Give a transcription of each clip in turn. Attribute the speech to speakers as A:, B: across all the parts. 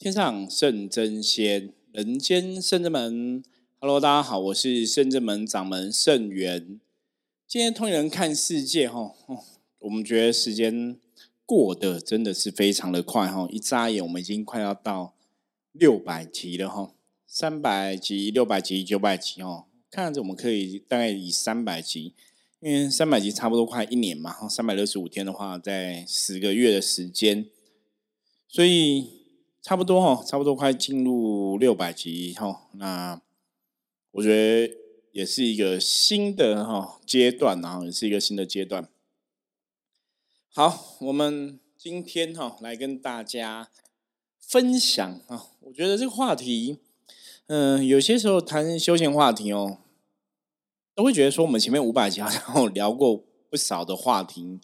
A: 天上圣真仙，人间圣真门。Hello，大家好，我是圣真门掌门圣元。今天通人看世界，哈，我们觉得时间过得真的是非常的快，哈，一眨眼我们已经快要到六百集了，哈，三百集、六百集、九百集，哦，看着我们可以大概以三百集，因为三百集差不多快一年嘛，三百六十五天的话，在十个月的时间，所以。差不多哈，差不多快进入六百集哈，那我觉得也是一个新的哈阶段啊，也是一个新的阶段。好，我们今天哈来跟大家分享啊，我觉得这个话题，嗯，有些时候谈休闲话题哦，都会觉得说我们前面五百集好像聊过不少的话题，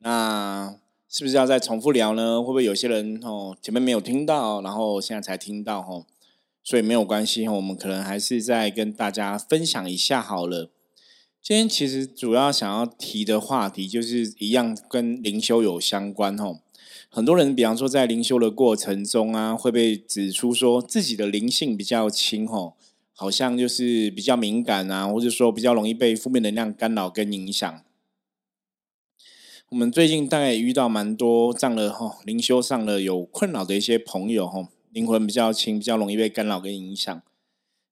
A: 那。是不是要再重复聊呢？会不会有些人哦前面没有听到，然后现在才听到哦？所以没有关系，我们可能还是再跟大家分享一下好了。今天其实主要想要提的话题就是一样跟灵修有相关哦。很多人比方说在灵修的过程中啊，会被指出说自己的灵性比较轻哦，好像就是比较敏感啊，或者说比较容易被负面能量干扰跟影响。我们最近大概也遇到蛮多这样的哈灵修上了有困扰的一些朋友哈，灵魂比较轻，比较容易被干扰跟影响。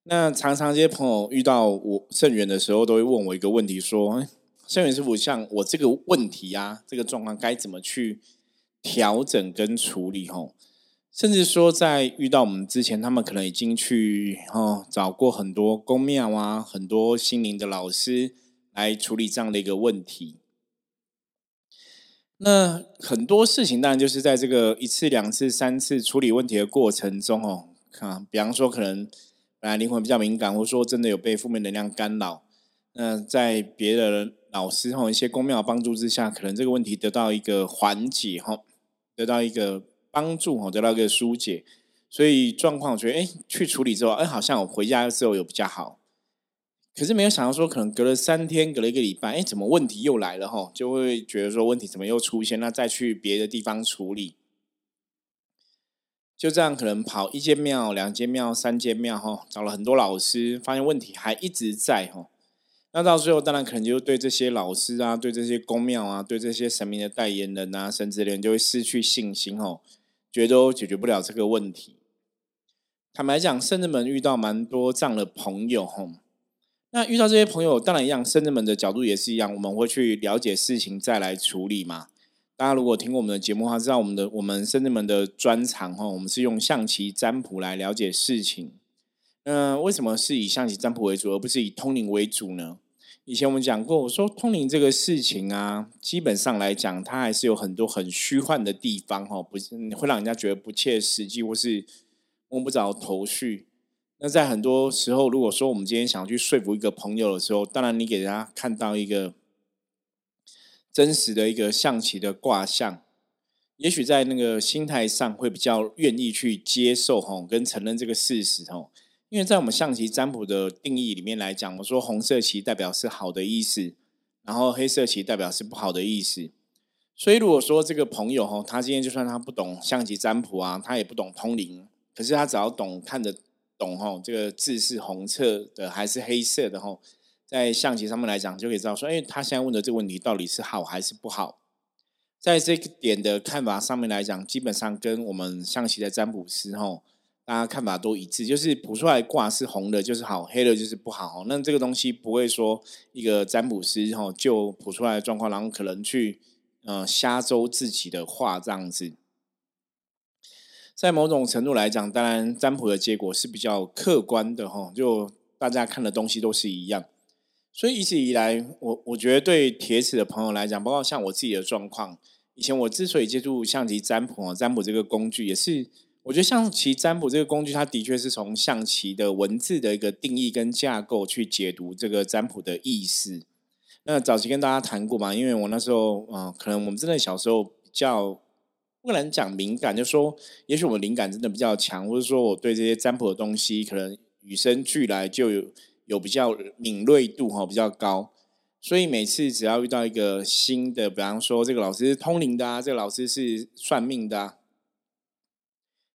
A: 那常常这些朋友遇到我圣元的时候，都会问我一个问题：说圣元师傅，像我这个问题啊，这个状况该怎么去调整跟处理？哈，甚至说在遇到我们之前，他们可能已经去哦找过很多宫庙啊，很多心灵的老师来处理这样的一个问题。那很多事情当然就是在这个一次、两次、三次处理问题的过程中哦，看，比方说可能本来灵魂比较敏感，或者说真的有被负面能量干扰，那在别的老师或一些公庙帮助之下，可能这个问题得到一个缓解哈，得到一个帮助哈，得到一个疏解，所以状况我觉得哎，去处理之后，哎，好像我回家之后有比较好。可是没有想到说，可能隔了三天，隔了一个礼拜，哎，怎么问题又来了哈？就会觉得说问题怎么又出现？那再去别的地方处理，就这样可能跑一间庙、两间庙、三间庙哈，找了很多老师，发现问题还一直在哈。那到最后，当然可能就对这些老师啊，对这些公庙啊，对这些神明的代言人啊、甚至连就会失去信心哦，觉得都解决不了这个问题。坦白讲，甚至们遇到蛮多这样的朋友哈。那遇到这些朋友，当然一样，圣人们的角度也是一样，我们会去了解事情再来处理嘛。大家如果听过我们的节目的话，知道我们的我们圣人们的专长哈，我们是用象棋占卜来了解事情。那为什么是以象棋占卜为主，而不是以通灵为主呢？以前我们讲过，我说通灵这个事情啊，基本上来讲，它还是有很多很虚幻的地方哈，不是会让人家觉得不切实际，或是摸不着头绪。那在很多时候，如果说我们今天想要去说服一个朋友的时候，当然你给他看到一个真实的一个象棋的卦象，也许在那个心态上会比较愿意去接受吼，跟承认这个事实吼。因为在我们象棋占卜的定义里面来讲，我说红色棋代表是好的意思，然后黑色棋代表是不好的意思。所以如果说这个朋友吼，他今天就算他不懂象棋占卜啊，他也不懂通灵，可是他只要懂看着。懂吼，这个字是红色的还是黑色的吼？在象棋上面来讲，就可以知道说，哎，他现在问的这个问题到底是好还是不好？在这个点的看法上面来讲，基本上跟我们象棋的占卜师吼，大家看法都一致，就是卜出来卦是红的，就是好；黑的，就是不好。那这个东西不会说一个占卜师吼就卜出来的状况，然后可能去呃瞎诌自己的话这样子。在某种程度来讲，当然占卜的结果是比较客观的哈，就大家看的东西都是一样。所以一直以来，我我觉得对铁齿的朋友来讲，包括像我自己的状况，以前我之所以接触象棋占卜，占卜这个工具，也是我觉得象棋占卜这个工具，它的确是从象棋的文字的一个定义跟架构去解读这个占卜的意思。那早期跟大家谈过嘛，因为我那时候嗯，可能我们真的小时候比较。不能讲敏感，就说也许我灵感真的比较强，或者说我对这些占卜的东西可能与生俱来就有有比较敏锐度哈，比较高。所以每次只要遇到一个新的，比方说这个老师是通灵的啊，这个老师是算命的啊，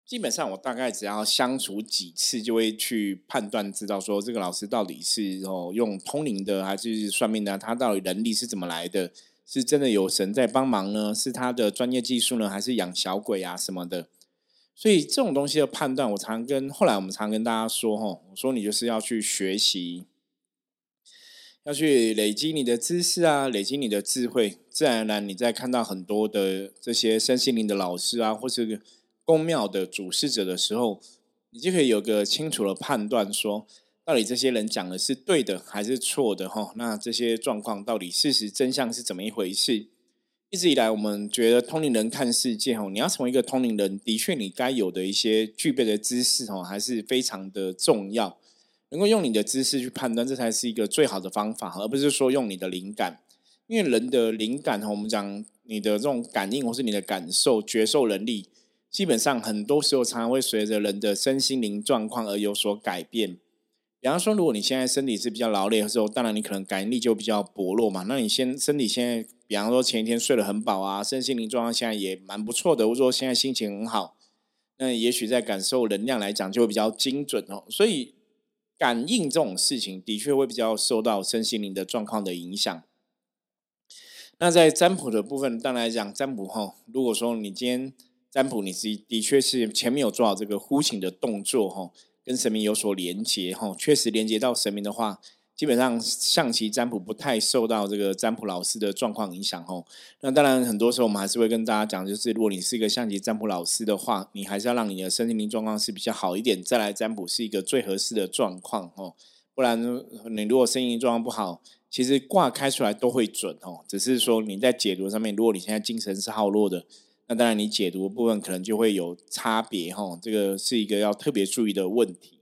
A: 基本上我大概只要相处几次，就会去判断知道说这个老师到底是哦用通灵的还是算命的，他到底能力是怎么来的？是真的有神在帮忙呢？是他的专业技术呢？还是养小鬼啊什么的？所以这种东西的判断，我常跟后来我们常跟大家说，吼，我说你就是要去学习，要去累积你的知识啊，累积你的智慧，自然而然，你在看到很多的这些身心灵的老师啊，或是宫庙的主事者的时候，你就可以有个清楚的判断，说到底这些人讲的是对的还是错的，哈，那这些状况到底事实真相是怎么一回事？一直以来，我们觉得通灵人看世界哦，你要成为一个通灵人，的确你该有的一些具备的知识哦，还是非常的重要。能够用你的知识去判断，这才是一个最好的方法，而不是说用你的灵感。因为人的灵感哈，我们讲你的这种感应或是你的感受、觉受能力，基本上很多时候常常会随着人的身心灵状况而有所改变。比方说，如果你现在身体是比较劳累的时候，当然你可能感应力就比较薄弱嘛。那你先身体现在，比方说前一天睡得很饱啊，身心灵状况现在也蛮不错的，或者说现在心情很好，那也许在感受能量来讲就会比较精准哦。所以感应这种事情的确会比较受到身心灵的状况的影响。那在占卜的部分，当然来讲，占卜哈，如果说你今天占卜，你是的确是前面有做好这个呼请的动作哈。跟神明有所连接，哈，确实连接到神明的话，基本上象棋占卜不太受到这个占卜老师的状况影响，哈。那当然，很多时候我们还是会跟大家讲，就是如果你是一个象棋占卜老师的话，你还是要让你的身心灵状况是比较好一点，再来占卜是一个最合适的状况，哦。不然你如果身心状况不好，其实卦开出来都会准，哦，只是说你在解读上面，如果你现在精神是耗弱的。那当然，你解读的部分可能就会有差别哈，这个是一个要特别注意的问题。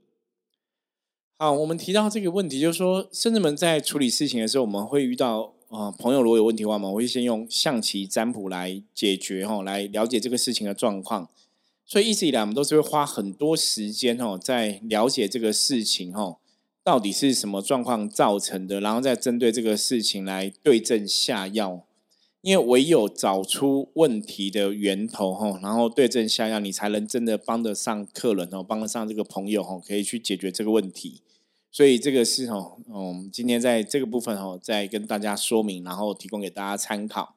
A: 好，我们提到这个问题，就是说，甚至们在处理事情的时候，我们会遇到啊，朋友如果有问题的话，我们会先用象棋占卜来解决哈，来了解这个事情的状况。所以一直以来，我们都是会花很多时间哦，在了解这个事情哈，到底是什么状况造成的，然后再针对这个事情来对症下药。因为唯有找出问题的源头哈，然后对症下药，你才能真的帮得上客人哦，帮得上这个朋友哈，可以去解决这个问题。所以这个是哦，嗯，今天在这个部分哦，再跟大家说明，然后提供给大家参考。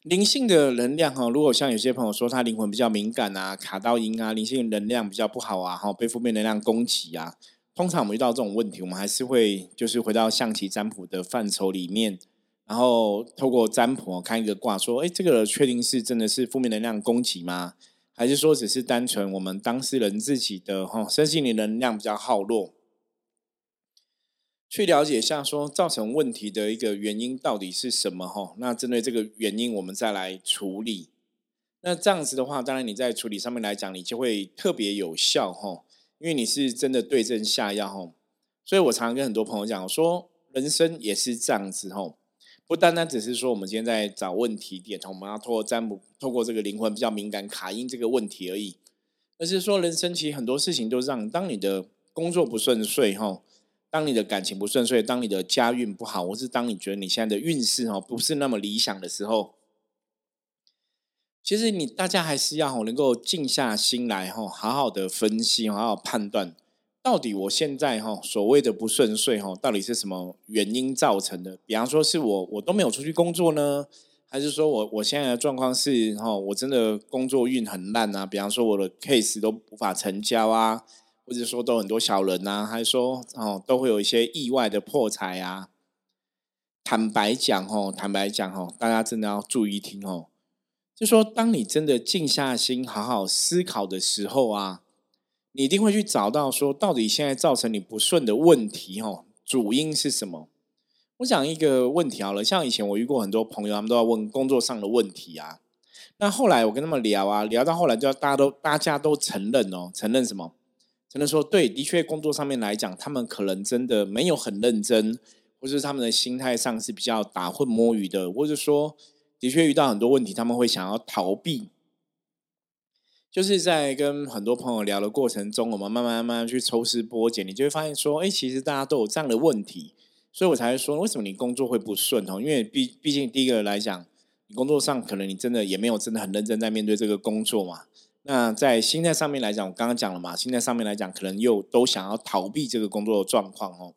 A: 灵性的能量哈，如果像有些朋友说他灵魂比较敏感啊，卡到音啊，灵性能量比较不好啊，哈，被负面能量攻击啊，通常我们遇到这种问题，我们还是会就是回到象棋占卜的范畴里面。然后透过占卜看一个卦，说：“哎，这个确定是真的是负面能量攻击吗？还是说只是单纯我们当事人自己的哈身心灵能量比较耗弱？去了解一下，说造成问题的一个原因到底是什么？哈，那针对这个原因，我们再来处理。那这样子的话，当然你在处理上面来讲，你就会特别有效哈，因为你是真的对症下药哈。所以我常常跟很多朋友讲，说人生也是这样子哈。”不单单只是说我们今天在找问题点，我们要透过占卜，透过这个灵魂比较敏感卡音这个问题而已，而是说人生其实很多事情都是让当你的工作不顺遂哈，当你的感情不顺遂，当你的家运不好，或是当你觉得你现在的运势哈不是那么理想的时候，其实你大家还是要能够静下心来哈，好好的分析，好好判断。到底我现在哈所谓的不顺遂哈，到底是什么原因造成的？比方说是我我都没有出去工作呢，还是说我我现在的状况是哈我真的工作运很烂啊？比方说我的 case 都无法成交啊，或者说都很多小人呐，还是说哦都会有一些意外的破财啊？坦白讲哦，坦白讲哦，大家真的要注意听哦，就说当你真的静下心好好思考的时候啊。你一定会去找到说，到底现在造成你不顺的问题，哈，主因是什么？我讲一个问题好了，像以前我遇过很多朋友，他们都要问工作上的问题啊。那后来我跟他们聊啊，聊到后来，就要大家都大家都承认哦，承认什么？承认说，对，的确工作上面来讲，他们可能真的没有很认真，或是他们的心态上是比较打混摸鱼的，或者说的确遇到很多问题，他们会想要逃避。就是在跟很多朋友聊的过程中，我们慢慢慢慢去抽丝剥茧，你就会发现说，哎，其实大家都有这样的问题，所以我才会说，为什么你工作会不顺哦？因为毕毕竟第一个来讲，你工作上可能你真的也没有真的很认真在面对这个工作嘛。那在心态上面来讲，我刚刚讲了嘛，心态上面来讲，可能又都想要逃避这个工作的状况哦。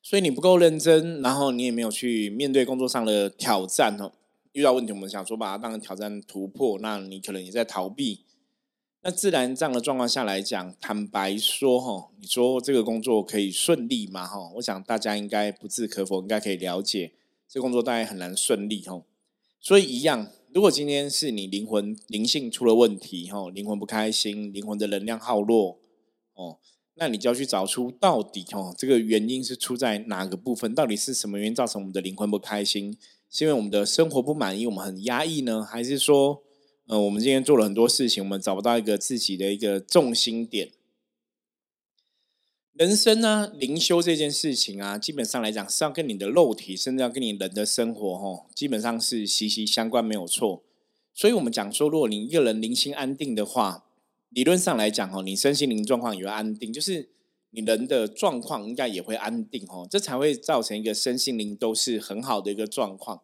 A: 所以你不够认真，然后你也没有去面对工作上的挑战哦。遇到问题，我们想说把它当成挑战突破，那你可能也在逃避。那自然这样的状况下来讲，坦白说哈，你说这个工作可以顺利吗？哈，我想大家应该不置可否，应该可以了解，这工作大概很难顺利哈。所以一样，如果今天是你灵魂灵性出了问题哈，灵魂不开心，灵魂的能量耗弱哦。那你就要去找出到底哦，这个原因是出在哪个部分？到底是什么原因造成我们的灵魂不开心？是因为我们的生活不满意，我们很压抑呢？还是说，呃，我们今天做了很多事情，我们找不到一个自己的一个重心点？人生呢，灵修这件事情啊，基本上来讲是要跟你的肉体，甚至要跟你人的生活，哦，基本上是息息相关，没有错。所以，我们讲说，如果你一个人灵心安定的话。理论上来讲，哦，你身心灵状况也会安定，就是你人的状况应该也会安定，哦，这才会造成一个身心灵都是很好的一个状况。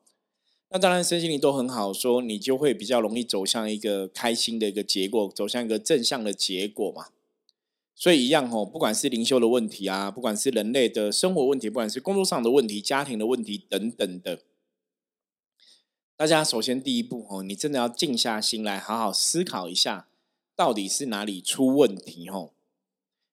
A: 那当然，身心灵都很好，说你就会比较容易走向一个开心的一个结果，走向一个正向的结果嘛。所以一样，哦，不管是灵修的问题啊，不管是人类的生活问题，不管是工作上的问题、家庭的问题等等的，大家首先第一步，哦，你真的要静下心来，好好思考一下。到底是哪里出问题？哦，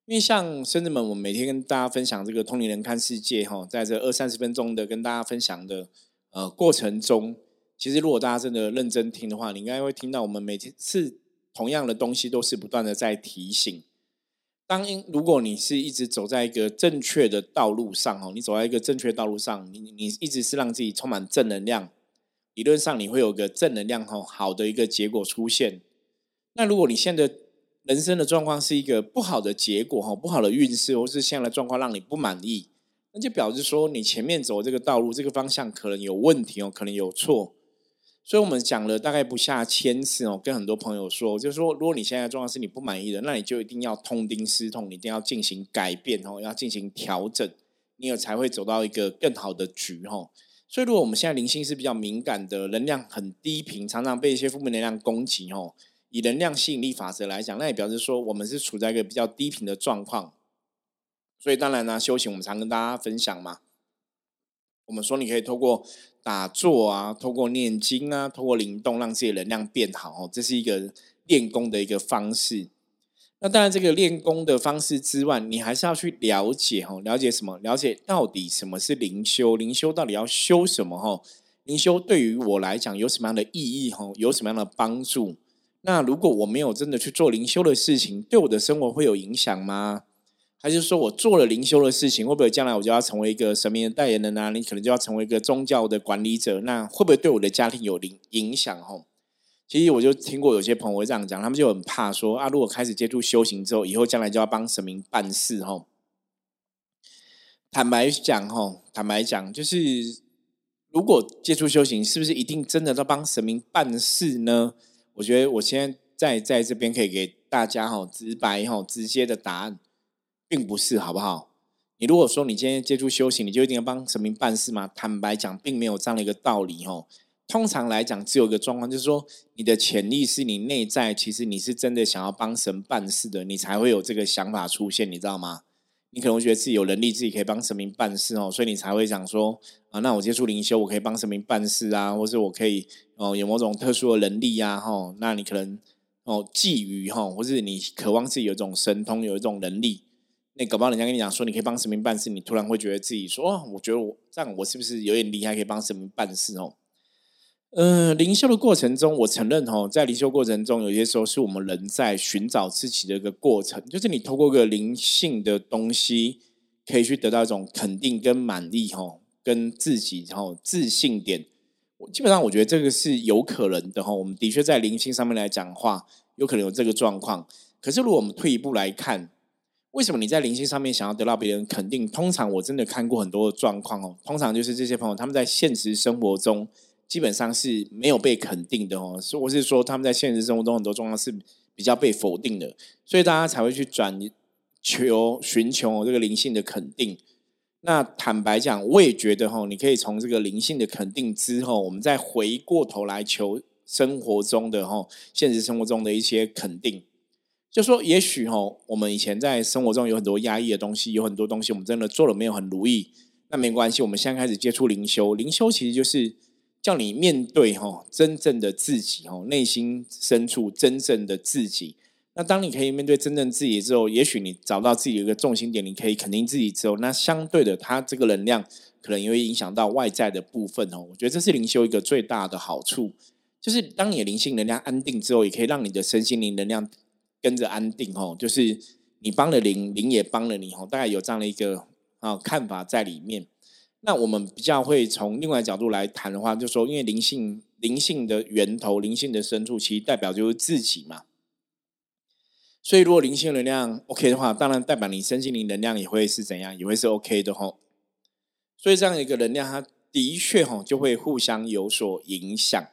A: 因为像深圳们，我们每天跟大家分享这个“通灵人看世界”哈，在这二三十分钟的跟大家分享的呃过程中，其实如果大家真的认真听的话，你应该会听到我们每次同样的东西都是不断的在提醒。当如果你是一直走在一个正确的道路上哦，你走在一个正确道路上，你你一直是让自己充满正能量，理论上你会有个正能量哈好的一个结果出现。那如果你现在人生的状况是一个不好的结果哈，不好的运势，或是现在的状况让你不满意，那就表示说你前面走这个道路这个方向可能有问题哦，可能有错。所以我们讲了大概不下千次哦，跟很多朋友说，就是说如果你现在的状况是你不满意的，那你就一定要痛定思痛，一定要进行改变哦，要进行调整，你有才会走到一个更好的局哈。所以如果我们现在灵性是比较敏感的，能量很低频，常常被一些负面能量攻击哦。以能量吸引力法则来讲，那也表示说我们是处在一个比较低频的状况，所以当然呢，修行我们常跟大家分享嘛。我们说你可以透过打坐啊，透过念经啊，透过灵动，让自己能量变好哦，这是一个练功的一个方式。那当然，这个练功的方式之外，你还是要去了解哦，了解什么？了解到底什么是灵修？灵修到底要修什么？哈，灵修对于我来讲有什么样的意义？哈，有什么样的帮助？那如果我没有真的去做灵修的事情，对我的生活会有影响吗？还是说我做了灵修的事情，会不会将来我就要成为一个神明的代言人啊？你可能就要成为一个宗教的管理者，那会不会对我的家庭有影影响？吼，其实我就听过有些朋友会这样讲，他们就很怕说啊，如果开始接触修行之后，以后将来就要帮神明办事，吼。坦白讲，吼，坦白讲，就是如果接触修行，是不是一定真的要帮神明办事呢？我觉得我现在在在这边可以给大家哈直白哈直接的答案，并不是好不好？你如果说你今天接触修行，你就一定要帮神明办事吗？坦白讲，并没有这样的一个道理哈。通常来讲，只有一个状况，就是说你的潜意识、你内在，其实你是真的想要帮神办事的，你才会有这个想法出现，你知道吗？你可能觉得自己有能力，自己可以帮神明办事哦，所以你才会想说啊，那我接触灵修，我可以帮神明办事啊，或者我可以。哦，有某种特殊的能力呀，哈，那你可能哦觊觎哈，或是你渴望自己有一种神通，有一种能力，那搞不好人家跟你讲说你可以帮神明办事，你突然会觉得自己说哦，我觉得我这样我是不是有点厉害，可以帮神明办事哦？嗯，灵修的过程中，我承认哦，在灵修过程中，有些时候是我们人在寻找自己的一个过程，就是你透过个灵性的东西，可以去得到一种肯定跟满意哈，跟自己然后自信点。我基本上，我觉得这个是有可能的哈。我们的确在灵性上面来讲话，有可能有这个状况。可是，如果我们退一步来看，为什么你在灵性上面想要得到别人肯定？通常我真的看过很多的状况哦。通常就是这些朋友他们在现实生活中基本上是没有被肯定的哦。我是说，他们在现实生活中很多状况是比较被否定的，所以大家才会去转求寻求这个灵性的肯定。那坦白讲，我也觉得哈，你可以从这个灵性的肯定之后，我们再回过头来求生活中的哈，现实生活中的一些肯定。就说也许哈，我们以前在生活中有很多压抑的东西，有很多东西我们真的做了没有很如意，那没关系，我们现在开始接触灵修，灵修其实就是叫你面对哈真正的自己哈，内心深处真正的自己。那当你可以面对真正自己之后，也许你找到自己的一个重心点，你可以肯定自己之后，那相对的，它这个能量可能也会影响到外在的部分哦。我觉得这是灵修一个最大的好处，就是当你的灵性能量安定之后，也可以让你的身心灵能量。跟着安定哦，就是你帮了灵，灵也帮了你哦，大概有这样的一个啊看法在里面。那我们比较会从另外角度来谈的话，就说因为灵性灵性的源头、灵性的深处，其实代表就是自己嘛。所以如果灵性能量 OK 的话，当然代表你身心灵能量也会是怎样，也会是 OK 的吼。所以这样一个能量，它的确吼就会互相有所影响。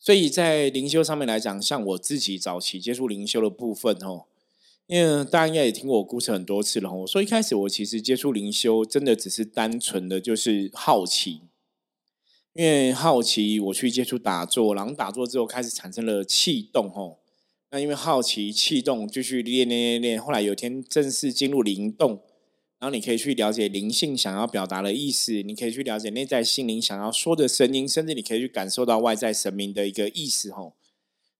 A: 所以在灵修上面来讲，像我自己早期接触灵修的部分吼，因为大家应该也听过我故事很多次了。我说一开始我其实接触灵修，真的只是单纯的就是好奇，因为好奇我去接触打坐，然后打坐之后开始产生了气动哦。那因为好奇气动，继续练练练练，后来有天正式进入灵动。然后你可以去了解灵性想要表达的意思，你可以去了解内在心灵想要说的声音，甚至你可以去感受到外在神明的一个意思吼。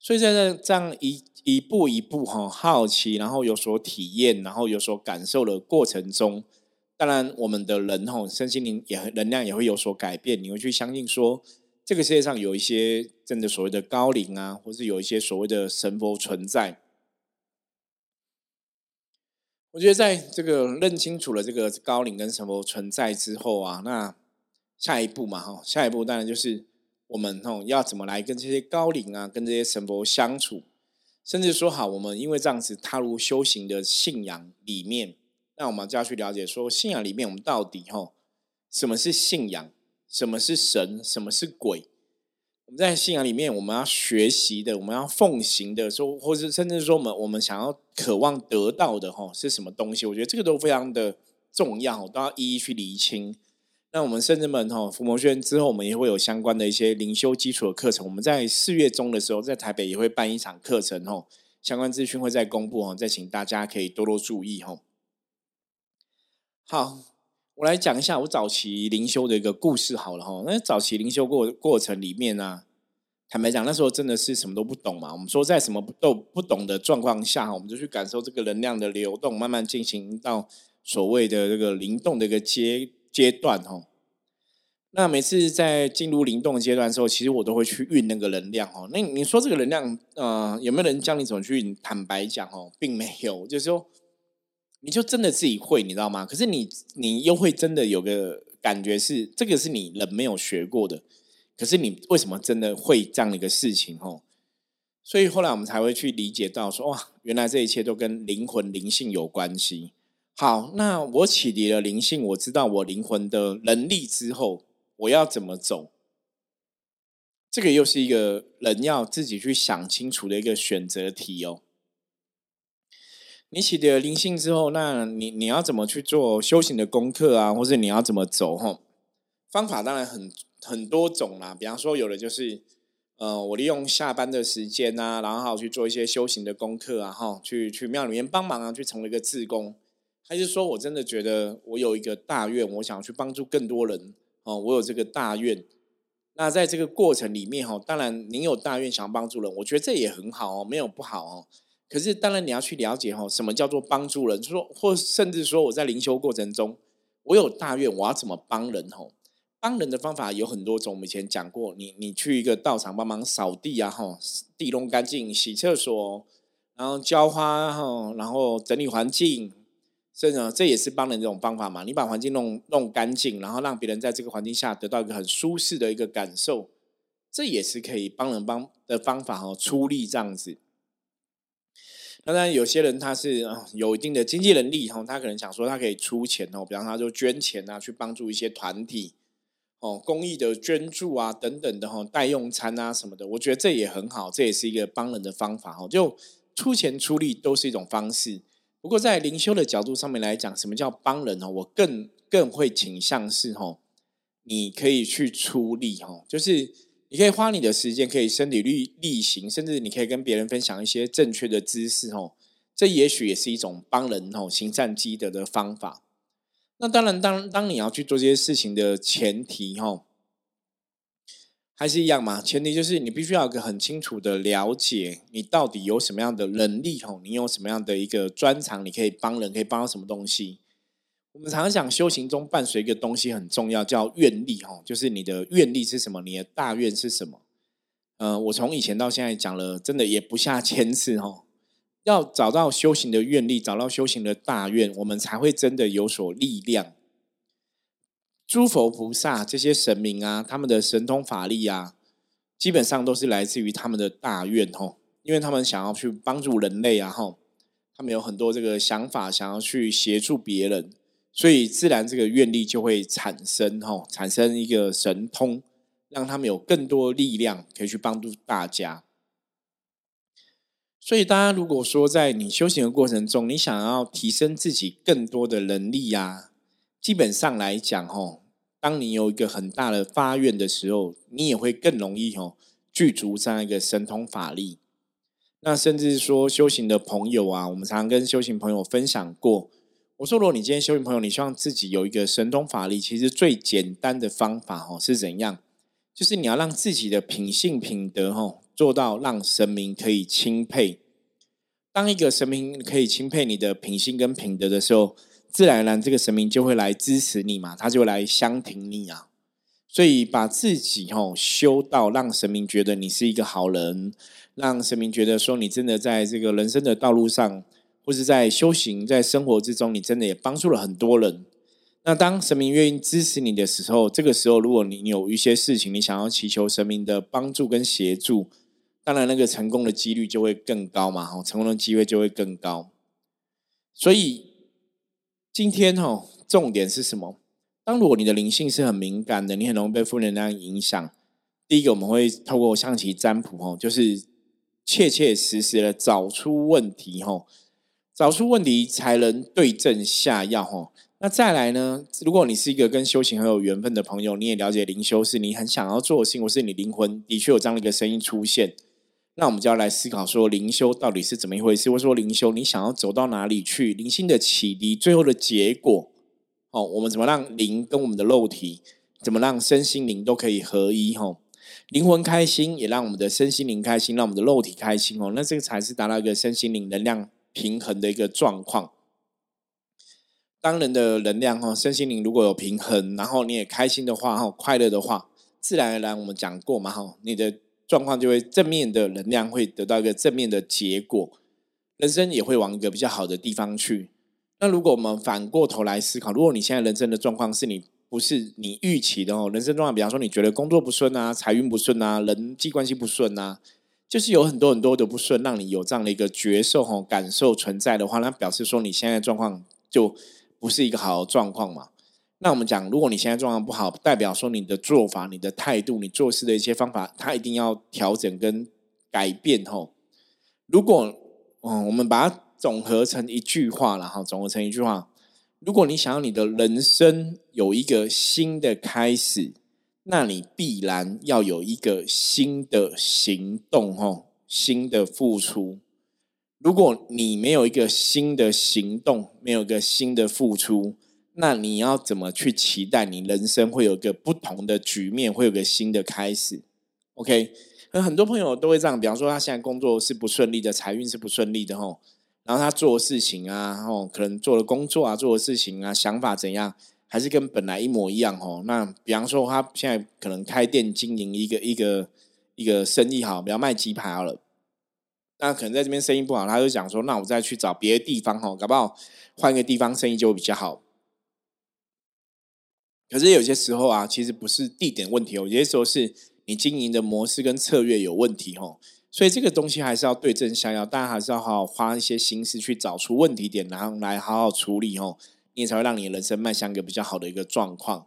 A: 所以在这这样一一步一步哈好奇，然后有所体验，然后有所感受的过程中，当然我们的人吼身心灵也能量也会有所改变。你会去相信说，这个世界上有一些真的所谓的高灵啊，或是有一些所谓的神佛存在。我觉得在这个认清楚了这个高龄跟神佛存在之后啊，那下一步嘛哈，下一步当然就是我们哦要怎么来跟这些高龄啊，跟这些神佛相处，甚至说好我们因为这样子踏入修行的信仰里面，那我们就要去了解说信仰里面我们到底哈什么是信仰，什么是神，什么是鬼。我们在信仰里面，我们要学习的，我们要奉行的，说，或者甚至说，我们我们想要渴望得到的，哈，是什么东西？我觉得这个都非常的重要，都要一一去厘清。那我们圣人们，哈，伏魔轩之后，我们也会有相关的一些灵修基础的课程。我们在四月中的时候，在台北也会办一场课程，吼，相关资讯会再公布，哦，再请大家可以多多注意，吼。好。我来讲一下我早期灵修的一个故事好了哈。那早期灵修过过程里面呢，坦白讲，那时候真的是什么都不懂嘛。我们说在什么都不懂的状况下，我们就去感受这个能量的流动，慢慢进行到所谓的这个灵动的一个阶阶段哦。那每次在进入灵动阶段的时候，其实我都会去运那个能量哦。那你说这个能量，呃，有没有人教你怎么去？坦白讲哦，并没有，就是说。你就真的自己会，你知道吗？可是你你又会真的有个感觉是，这个是你人没有学过的。可是你为什么真的会这样的一个事情？哦，所以后来我们才会去理解到说，哇，原来这一切都跟灵魂灵性有关系。好，那我启迪了灵性，我知道我灵魂的能力之后，我要怎么走？这个又是一个人要自己去想清楚的一个选择题哦。你起了灵性之后，那你你要怎么去做修行的功课啊？或者你要怎么走？哈，方法当然很很多种啦。比方说，有的就是，呃，我利用下班的时间啊，然后去做一些修行的功课啊，哈，去去庙里面帮忙啊，去成为一个志工。还是说我真的觉得我有一个大愿，我想去帮助更多人哦，我有这个大愿。那在这个过程里面，哈，当然您有大愿想要帮助人，我觉得这也很好哦，没有不好哦。可是，当然你要去了解哈，什么叫做帮助人？说或甚至说，我在灵修过程中，我有大愿，我要怎么帮人？吼，帮人的方法有很多种。我们以前讲过，你你去一个道场帮忙扫地啊，哈，地弄干净，洗厕所，然后浇花，哈，然后整理环境，所以呢这也是帮人这种方法嘛。你把环境弄弄干净，然后让别人在这个环境下得到一个很舒适的一个感受，这也是可以帮人帮的方法哈，出力这样子。当然，有些人他是啊有一定的经济能力哈，他可能想说他可以出钱哦，比方他就捐钱啊，去帮助一些团体哦，公益的捐助啊等等的哈，代用餐啊什么的，我觉得这也很好，这也是一个帮人的方法哈，就出钱出力都是一种方式。不过在灵修的角度上面来讲，什么叫帮人哦？我更更会倾向是哈，你可以去出力哈，就是。你可以花你的时间，可以身体力力行，甚至你可以跟别人分享一些正确的知识哦。这也许也是一种帮人哦行善积德的方法。那当然，当当你要去做这些事情的前提哈，还是一样嘛。前提就是你必须要有个很清楚的了解，你到底有什么样的能力吼，你有什么样的一个专长，你可以帮人，可以帮到什么东西。我们常常讲修行中伴随一个东西很重要，叫愿力吼，就是你的愿力是什么，你的大愿是什么。嗯，我从以前到现在讲了，真的也不下千次吼。要找到修行的愿力，找到修行的大愿，我们才会真的有所力量。诸佛菩萨这些神明啊，他们的神通法力啊，基本上都是来自于他们的大愿吼，因为他们想要去帮助人类啊吼，他们有很多这个想法，想要去协助别人。所以自然这个愿力就会产生，吼，产生一个神通，让他们有更多力量可以去帮助大家。所以大家如果说在你修行的过程中，你想要提升自己更多的能力呀，基本上来讲，吼，当你有一个很大的发愿的时候，你也会更容易，吼，具足这样一个神通法力。那甚至说修行的朋友啊，我们常常跟修行朋友分享过。我说，如果你今天修行朋友，你希望自己有一个神通法力，其实最简单的方法哦是怎样？就是你要让自己的品性品德哦做到让神明可以钦佩。当一个神明可以钦佩你的品性跟品德的时候，自然而然这个神明就会来支持你嘛，他就来相挺你啊。所以把自己哦修到让神明觉得你是一个好人，让神明觉得说你真的在这个人生的道路上。或是在修行、在生活之中，你真的也帮助了很多人。那当神明愿意支持你的时候，这个时候，如果你有一些事情，你想要祈求神明的帮助跟协助，当然那个成功的几率就会更高嘛，哈，成功的机会就会更高。所以今天哦，重点是什么？当如果你的灵性是很敏感的，你很容易被负能量影响。第一个，我们会透过象棋占卜，哦，就是切切实实的找出问题，哦。找出问题才能对症下药哦。那再来呢？如果你是一个跟修行很有缘分的朋友，你也了解灵修是你很想要做的事情，或是你灵魂的确有这样的一个声音出现，那我们就要来思考说灵修到底是怎么一回事，或者说灵修你想要走到哪里去？灵性的启迪最后的结果哦，我们怎么让灵跟我们的肉体，怎么让身心灵都可以合一？哈，灵魂开心，也让我们的身心灵开心，让我们的肉体开心哦。那这个才是达到一个身心灵能量。平衡的一个状况，当人的能量哈，身心灵如果有平衡，然后你也开心的话哈，快乐的话，自然而然我们讲过嘛哈，你的状况就会正面的能量会得到一个正面的结果，人生也会往一个比较好的地方去。那如果我们反过头来思考，如果你现在人生的状况是你不是你预期的哦，人生状况，比方说你觉得工作不顺啊，财运不顺啊，人际关系不顺啊。就是有很多很多的不顺，让你有这样的一个觉受哦感受存在的话，那表示说你现在状况就不是一个好的状况嘛。那我们讲，如果你现在状况不好，代表说你的做法、你的态度、你做事的一些方法，它一定要调整跟改变吼。如果嗯，我们把它总合成一句话了哈，总合成一句话，如果你想要你的人生有一个新的开始。那你必然要有一个新的行动，吼，新的付出。如果你没有一个新的行动，没有一个新的付出，那你要怎么去期待你人生会有个不同的局面，会有个新的开始？OK，那很多朋友都会这样，比方说他现在工作是不顺利的，财运是不顺利的，吼，然后他做事情啊，吼，可能做的工作啊，做的事情啊，想法怎样？还是跟本来一模一样哦。那比方说，他现在可能开店经营一个一个一个生意好，比方卖鸡排好了。那可能在这边生意不好，他就讲说：“那我再去找别的地方哈，搞不好换个地方生意就会比较好。”可是有些时候啊，其实不是地点问题哦，有些时候是你经营的模式跟策略有问题哦。所以这个东西还是要对症下药，大家还是要好好花一些心思去找出问题点，然后来好好处理哦。你也才会让你人生迈向一个比较好的一个状况。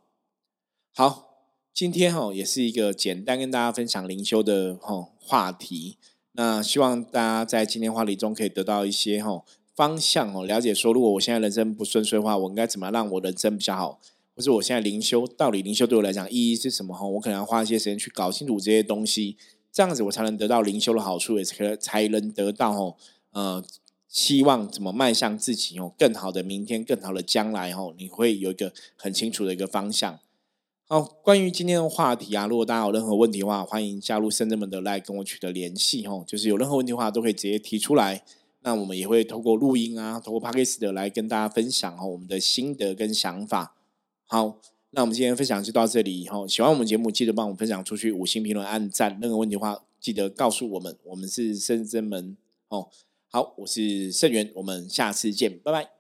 A: 好，今天哈也是一个简单跟大家分享灵修的哈话题。那希望大家在今天话题中可以得到一些哈方向哦，了解说如果我现在人生不顺遂的话，我应该怎么让我人生比较好？或是我现在灵修到底灵修对我来讲意义是什么？哈，我可能要花一些时间去搞清楚这些东西，这样子我才能得到灵修的好处，也可才能得到哦，呃，希望怎么迈向自己哦更好的明天、更好的将来哦，你会有一个很清楚的一个方向。好，关于今天的话题啊，如果大家有任何问题的话，欢迎加入深圳们的来跟我取得联系哦，就是有任何问题的话都可以直接提出来。那我们也会透过录音啊，透过 p a c k a g e 的来跟大家分享哦我们的心得跟想法。好，那我们今天分享就到这里。以后喜欢我们节目，记得帮我们分享出去，五星评论、按赞。任何问题的话，记得告诉我们。我们是深圳门哦。好，我是盛源，我们下次见，拜拜。